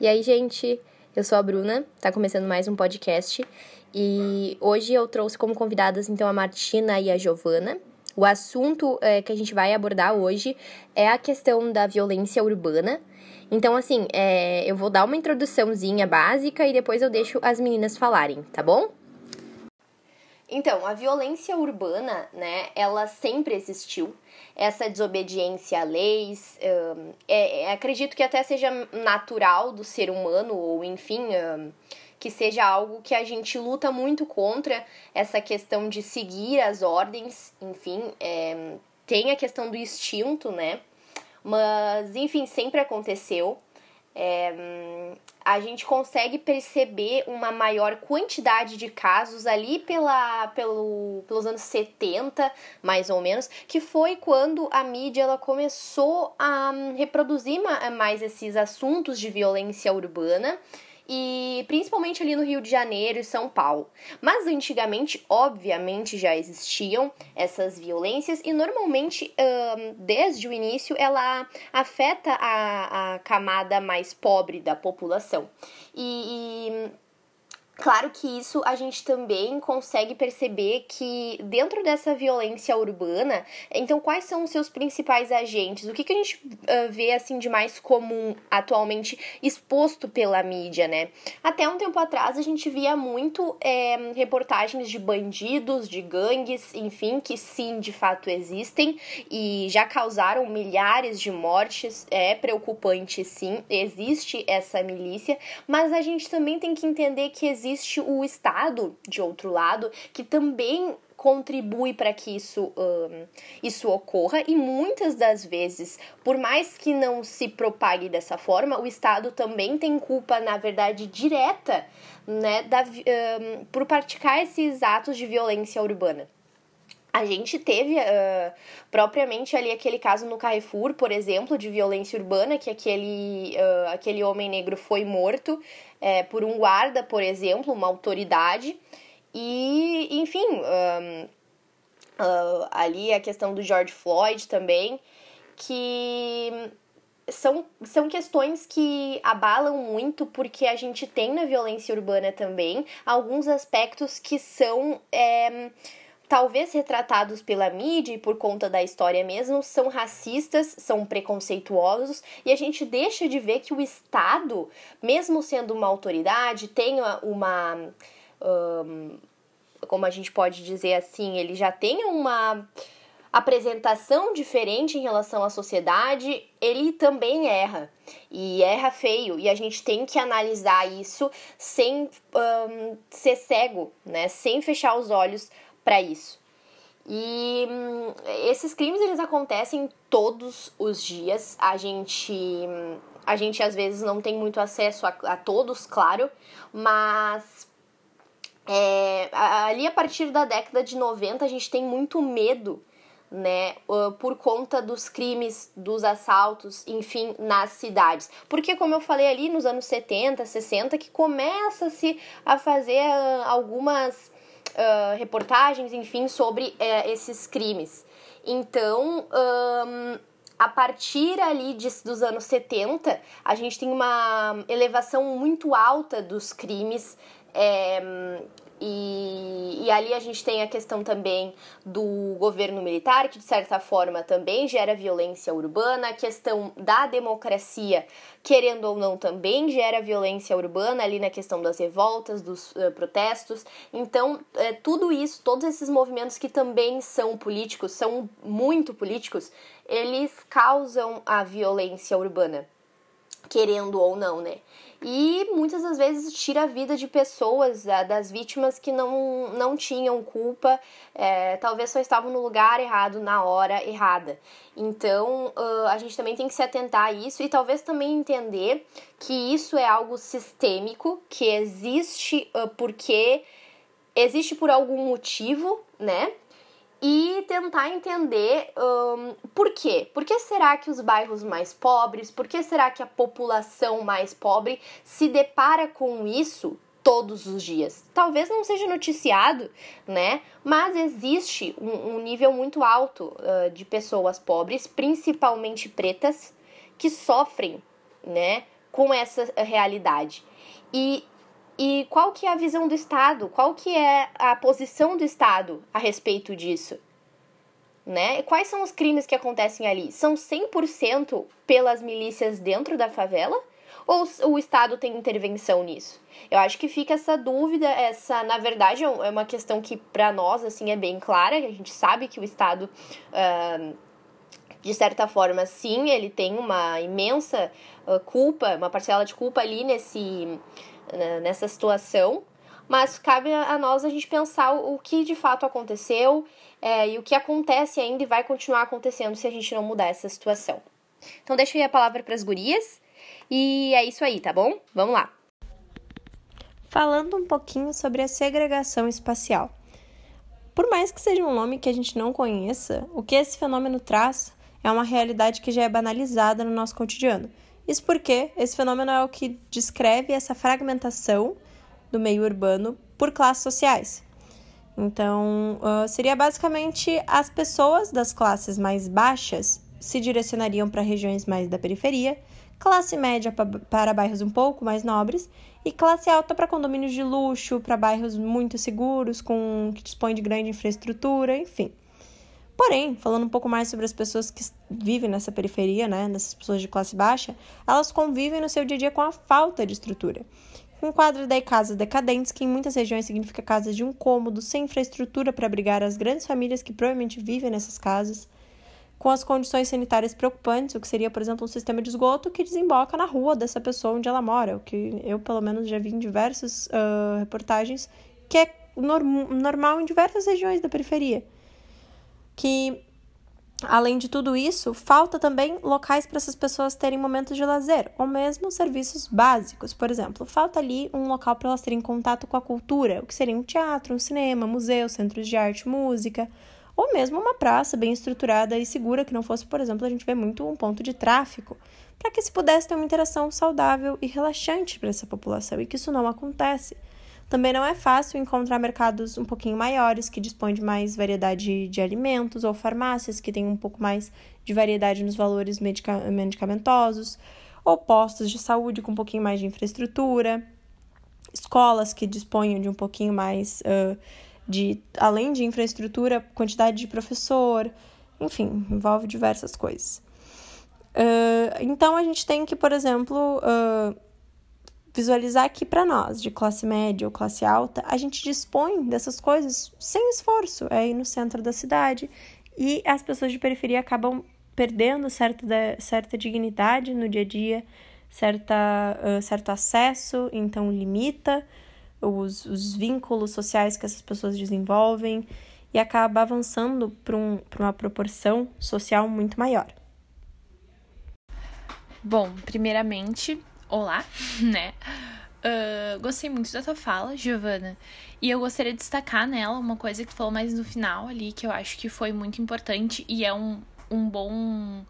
E aí, gente, eu sou a Bruna, tá começando mais um podcast e hoje eu trouxe como convidadas então a Martina e a Giovana. O assunto é, que a gente vai abordar hoje é a questão da violência urbana. Então, assim, é, eu vou dar uma introduçãozinha básica e depois eu deixo as meninas falarem, tá bom? Então, a violência urbana, né, ela sempre existiu. Essa desobediência a leis, um, é, é, acredito que até seja natural do ser humano, ou enfim, um, que seja algo que a gente luta muito contra, essa questão de seguir as ordens, enfim, é, tem a questão do instinto, né? Mas, enfim, sempre aconteceu. É, a gente consegue perceber uma maior quantidade de casos ali pela, pelo, pelos anos 70, mais ou menos, que foi quando a mídia ela começou a reproduzir mais esses assuntos de violência urbana e principalmente ali no Rio de Janeiro e São Paulo. Mas antigamente, obviamente, já existiam essas violências e normalmente, um, desde o início, ela afeta a, a camada mais pobre da população. e, e Claro que isso a gente também consegue perceber que dentro dessa violência urbana, então quais são os seus principais agentes? O que, que a gente uh, vê assim de mais comum atualmente exposto pela mídia, né? Até um tempo atrás a gente via muito é, reportagens de bandidos, de gangues, enfim, que sim, de fato existem e já causaram milhares de mortes. É preocupante, sim, existe essa milícia, mas a gente também tem que entender que existe existe o Estado, de outro lado, que também contribui para que isso, um, isso ocorra e muitas das vezes, por mais que não se propague dessa forma, o Estado também tem culpa, na verdade, direta, né, da, um, por praticar esses atos de violência urbana. A gente teve uh, propriamente ali aquele caso no Carrefour, por exemplo, de violência urbana, que aquele, uh, aquele homem negro foi morto é, por um guarda, por exemplo, uma autoridade. E, enfim, um, uh, ali a questão do George Floyd também, que são, são questões que abalam muito, porque a gente tem na violência urbana também alguns aspectos que são. É, talvez retratados pela mídia e por conta da história mesmo, são racistas, são preconceituosos e a gente deixa de ver que o Estado, mesmo sendo uma autoridade, tem uma. Um, como a gente pode dizer assim, ele já tem uma apresentação diferente em relação à sociedade, ele também erra. E erra feio. E a gente tem que analisar isso sem um, ser cego, né? Sem fechar os olhos para isso. E hum, esses crimes eles acontecem todos os dias. A gente a gente às vezes não tem muito acesso a, a todos, claro, mas é, ali a partir da década de 90 a gente tem muito medo, né, por conta dos crimes, dos assaltos, enfim, nas cidades. Porque, como eu falei ali nos anos 70, 60, que começa-se a fazer algumas reportagens, enfim, sobre esses crimes. Então, um, a partir ali de, dos anos 70, a gente tem uma elevação muito alta dos crimes. É, e, e, ali a gente tem a questão também do governo militar, que de certa forma também gera violência urbana, a questão da democracia, querendo ou não, também gera violência urbana, ali na questão das revoltas, dos uh, protestos. Então, é, tudo isso, todos esses movimentos que também são políticos, são muito políticos, eles causam a violência urbana, querendo ou não, né? E muitas das vezes tira a vida de pessoas, das vítimas que não, não tinham culpa, é, talvez só estavam no lugar errado, na hora errada. Então a gente também tem que se atentar a isso e talvez também entender que isso é algo sistêmico, que existe porque existe por algum motivo, né? E tentar entender um, por quê. Por que será que os bairros mais pobres, por que será que a população mais pobre se depara com isso todos os dias? Talvez não seja noticiado, né? Mas existe um, um nível muito alto uh, de pessoas pobres, principalmente pretas, que sofrem, né? com essa realidade. E, e qual que é a visão do Estado? Qual que é a posição do Estado a respeito disso? Né? Quais são os crimes que acontecem ali? São 100% pelas milícias dentro da favela? Ou o Estado tem intervenção nisso? Eu acho que fica essa dúvida, essa, na verdade, é, é uma questão que para nós assim é bem clara, a gente sabe que o Estado uh, de certa forma, sim, ele tem uma imensa uh, culpa, uma parcela de culpa ali nesse, nessa situação, mas cabe a nós a gente pensar o que de fato aconteceu é, e o que acontece ainda e vai continuar acontecendo se a gente não mudar essa situação. Então, deixa aí a palavra para as gurias e é isso aí, tá bom? Vamos lá. Falando um pouquinho sobre a segregação espacial. Por mais que seja um nome que a gente não conheça, o que esse fenômeno traz é uma realidade que já é banalizada no nosso cotidiano. Isso porque esse fenômeno é o que descreve essa fragmentação do meio urbano por classes sociais. Então, uh, seria basicamente as pessoas das classes mais baixas se direcionariam para regiões mais da periferia, classe média para bairros um pouco mais nobres e classe alta para condomínios de luxo, para bairros muito seguros, com que dispõem de grande infraestrutura, enfim. Porém, falando um pouco mais sobre as pessoas que vivem nessa periferia, né, nessas pessoas de classe baixa, elas convivem no seu dia a dia com a falta de estrutura. Enquadra daí casas decadentes, que em muitas regiões significa casas de um cômodo, sem infraestrutura para abrigar as grandes famílias que provavelmente vivem nessas casas, com as condições sanitárias preocupantes, o que seria, por exemplo, um sistema de esgoto que desemboca na rua dessa pessoa onde ela mora, o que eu, pelo menos, já vi em diversas uh, reportagens, que é norm normal em diversas regiões da periferia que Além de tudo isso, falta também locais para essas pessoas terem momentos de lazer, ou mesmo serviços básicos. Por exemplo, falta ali um local para elas terem contato com a cultura, o que seria um teatro, um cinema, museu, centros de arte, música, ou mesmo uma praça bem estruturada e segura, que não fosse, por exemplo, a gente vê muito um ponto de tráfico, para que se pudesse ter uma interação saudável e relaxante para essa população, e que isso não acontece. Também não é fácil encontrar mercados um pouquinho maiores que dispõem de mais variedade de alimentos ou farmácias que têm um pouco mais de variedade nos valores medica medicamentosos, ou postos de saúde com um pouquinho mais de infraestrutura, escolas que disponham de um pouquinho mais uh, de, além de infraestrutura, quantidade de professor, enfim, envolve diversas coisas. Uh, então a gente tem que, por exemplo, uh, visualizar que para nós, de classe média ou classe alta, a gente dispõe dessas coisas sem esforço, é aí no centro da cidade, e as pessoas de periferia acabam perdendo certa, certa dignidade no dia a dia, certa, uh, certo acesso, então limita os, os vínculos sociais que essas pessoas desenvolvem e acaba avançando para um, uma proporção social muito maior. Bom, primeiramente, olá, né? Uh, gostei muito da tua fala, Giovana. E eu gostaria de destacar nela uma coisa que tu falou mais no final ali, que eu acho que foi muito importante e é um, um bom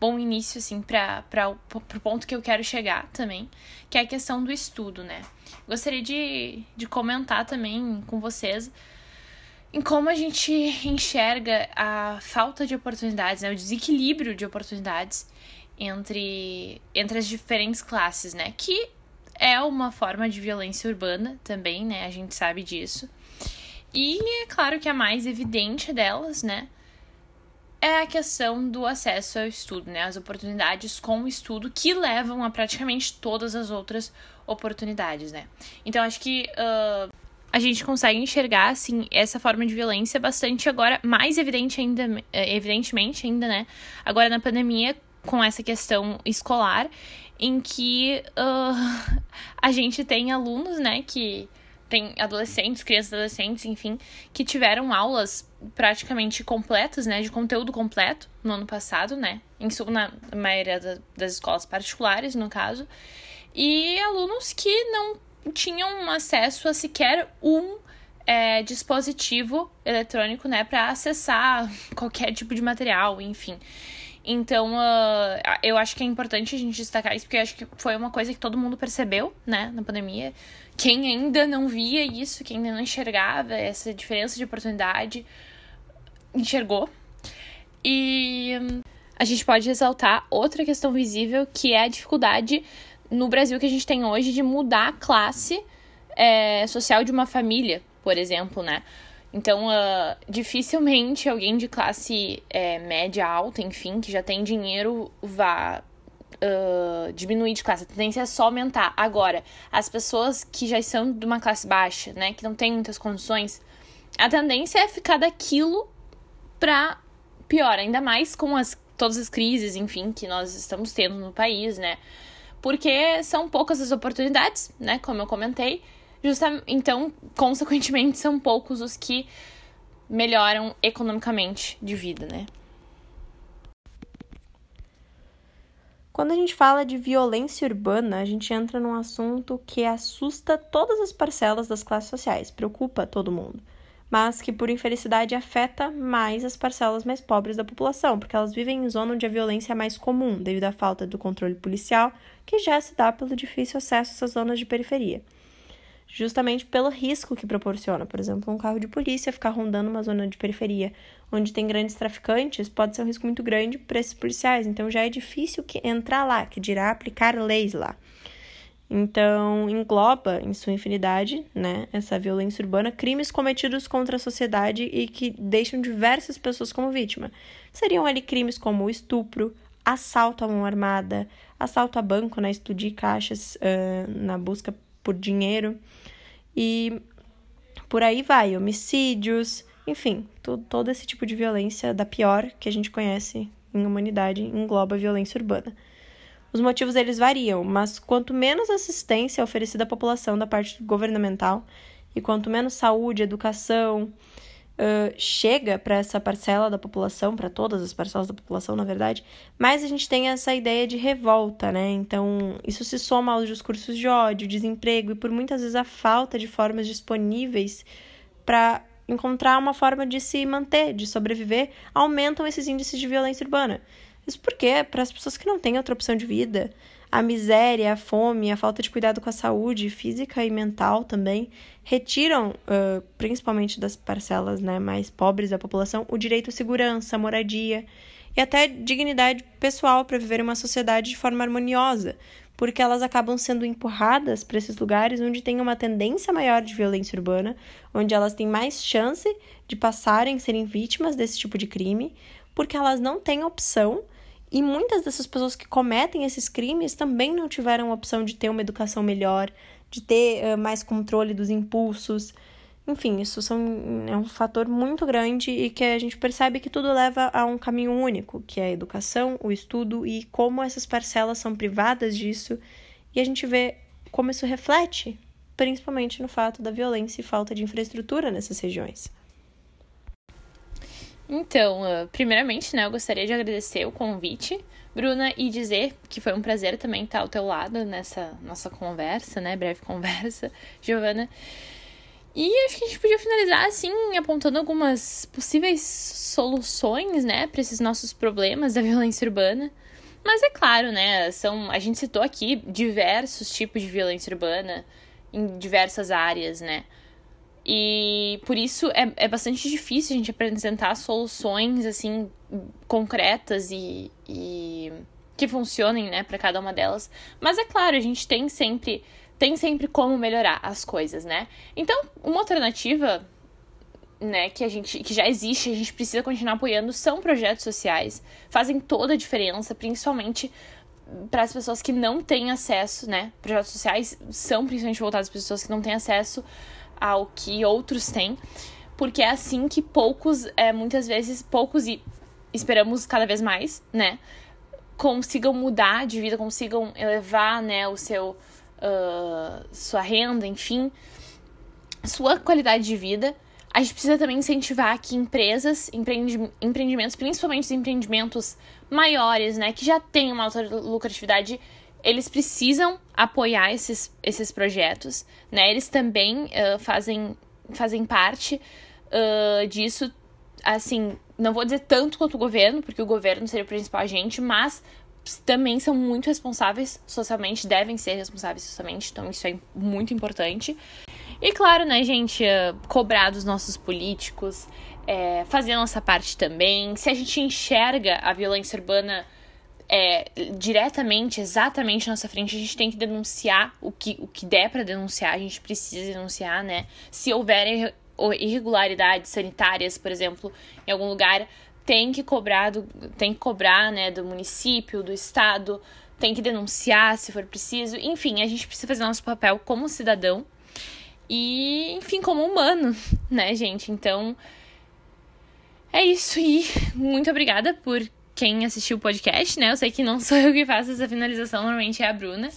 bom início, assim, para o ponto que eu quero chegar também, que é a questão do estudo, né? Gostaria de, de comentar também com vocês em como a gente enxerga a falta de oportunidades, né? o desequilíbrio de oportunidades entre, entre as diferentes classes, né? Que é uma forma de violência urbana também, né? A gente sabe disso. E é claro que a mais evidente delas, né? É a questão do acesso ao estudo, né? As oportunidades com o estudo que levam a praticamente todas as outras oportunidades, né? Então acho que uh, a gente consegue enxergar, assim, essa forma de violência bastante agora, mais evidente ainda, eh, evidentemente ainda, né? Agora na pandemia, com essa questão escolar, em que uh, a gente tem alunos, né, que tem adolescentes, crianças adolescentes, enfim, que tiveram aulas praticamente completas, né, de conteúdo completo no ano passado, né, em na maioria das escolas particulares, no caso, e alunos que não tinham acesso a sequer um é, dispositivo eletrônico, né, para acessar qualquer tipo de material, enfim. Então, uh, eu acho que é importante a gente destacar isso, porque eu acho que foi uma coisa que todo mundo percebeu, né, na pandemia. Quem ainda não via isso, quem ainda não enxergava essa diferença de oportunidade, enxergou. E a gente pode exaltar outra questão visível, que é a dificuldade no Brasil que a gente tem hoje de mudar a classe é, social de uma família, por exemplo, né? Então, uh, dificilmente alguém de classe é, média alta, enfim, que já tem dinheiro, vá uh, diminuir de classe. A tendência é só aumentar. Agora, as pessoas que já são de uma classe baixa, né, que não tem muitas condições, a tendência é ficar daquilo pra pior, ainda mais com as, todas as crises, enfim, que nós estamos tendo no país, né? Porque são poucas as oportunidades, né, como eu comentei. Justamente, então, consequentemente, são poucos os que melhoram economicamente de vida, né? Quando a gente fala de violência urbana, a gente entra num assunto que assusta todas as parcelas das classes sociais, preocupa todo mundo, mas que por infelicidade afeta mais as parcelas mais pobres da população, porque elas vivem em zona onde a violência é mais comum, devido à falta do controle policial, que já se dá pelo difícil acesso a essas zonas de periferia justamente pelo risco que proporciona. Por exemplo, um carro de polícia ficar rondando uma zona de periferia onde tem grandes traficantes pode ser um risco muito grande para esses policiais. Então já é difícil que entrar lá, que dirá aplicar leis lá. Então, engloba em sua infinidade, né, essa violência urbana, crimes cometidos contra a sociedade e que deixam diversas pessoas como vítima. Seriam ali crimes como estupro, assalto à mão armada, assalto a banco, né, explodir caixas uh, na busca por dinheiro e por aí vai, homicídios, enfim, todo, esse tipo de violência da pior que a gente conhece em humanidade engloba violência urbana. Os motivos eles variam, mas quanto menos assistência é oferecida à população da parte governamental e quanto menos saúde, educação, chega para essa parcela da população, para todas as parcelas da população, na verdade, mais a gente tem essa ideia de revolta, né? Então, isso se soma aos discursos de ódio, desemprego e por muitas vezes a falta de formas disponíveis para encontrar uma forma de se manter, de sobreviver, aumentam esses índices de violência urbana. Isso porque, para as pessoas que não têm outra opção de vida, a miséria, a fome, a falta de cuidado com a saúde física e mental também retiram, uh, principalmente das parcelas né, mais pobres da população, o direito à segurança, à moradia e até dignidade pessoal para viver uma sociedade de forma harmoniosa, porque elas acabam sendo empurradas para esses lugares onde tem uma tendência maior de violência urbana, onde elas têm mais chance de passarem, serem vítimas desse tipo de crime, porque elas não têm opção e muitas dessas pessoas que cometem esses crimes também não tiveram a opção de ter uma educação melhor, de ter uh, mais controle dos impulsos. Enfim, isso são, é um fator muito grande e que a gente percebe que tudo leva a um caminho único, que é a educação, o estudo e como essas parcelas são privadas disso. E a gente vê como isso reflete, principalmente no fato da violência e falta de infraestrutura nessas regiões. Então, uh, primeiramente, né, eu gostaria de agradecer o convite, Bruna, e dizer que foi um prazer também estar ao teu lado nessa nossa conversa, né, breve conversa, Giovana. E acho que a gente podia finalizar assim, apontando algumas possíveis soluções, né, para esses nossos problemas da violência urbana. Mas é claro, né, são, a gente citou aqui diversos tipos de violência urbana em diversas áreas, né? E por isso é, é bastante difícil a gente apresentar soluções assim concretas e, e que funcionem, né, para cada uma delas. Mas é claro, a gente tem sempre tem sempre como melhorar as coisas, né? Então, uma alternativa, né, que a gente que já existe, a gente precisa continuar apoiando são projetos sociais. Fazem toda a diferença, principalmente para as pessoas que não têm acesso, né? Projetos sociais são principalmente voltados para pessoas que não têm acesso ao que outros têm, porque é assim que poucos, é, muitas vezes, poucos e esperamos cada vez mais, né? Consigam mudar de vida, consigam elevar, né, o seu, uh, sua renda, enfim, sua qualidade de vida. A gente precisa também incentivar que empresas, empreendi empreendimentos, principalmente os empreendimentos maiores, né, que já têm uma alta lucratividade, eles precisam apoiar esses, esses projetos, né? Eles também uh, fazem, fazem parte uh, disso, assim, não vou dizer tanto quanto o governo, porque o governo seria o principal agente, mas também são muito responsáveis socialmente, devem ser responsáveis socialmente, então isso é muito importante. E claro, né, gente, uh, cobrar dos nossos políticos, é, fazer a nossa parte também. Se a gente enxerga a violência urbana é, diretamente, exatamente na nossa frente, a gente tem que denunciar o que, o que der para denunciar, a gente precisa denunciar, né? Se houver irregularidades sanitárias, por exemplo, em algum lugar, tem que cobrar do, tem que cobrar, né, do município, do estado, tem que denunciar se for preciso. Enfim, a gente precisa fazer nosso papel como cidadão e, enfim, como humano, né, gente? Então, é isso e muito obrigada por quem assistiu o podcast, né? Eu sei que não sou eu que faço essa finalização, normalmente é a Bruna.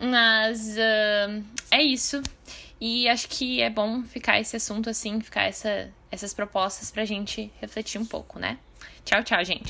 Mas uh, é isso. E acho que é bom ficar esse assunto assim, ficar essa, essas propostas pra gente refletir um pouco, né? Tchau, tchau, gente.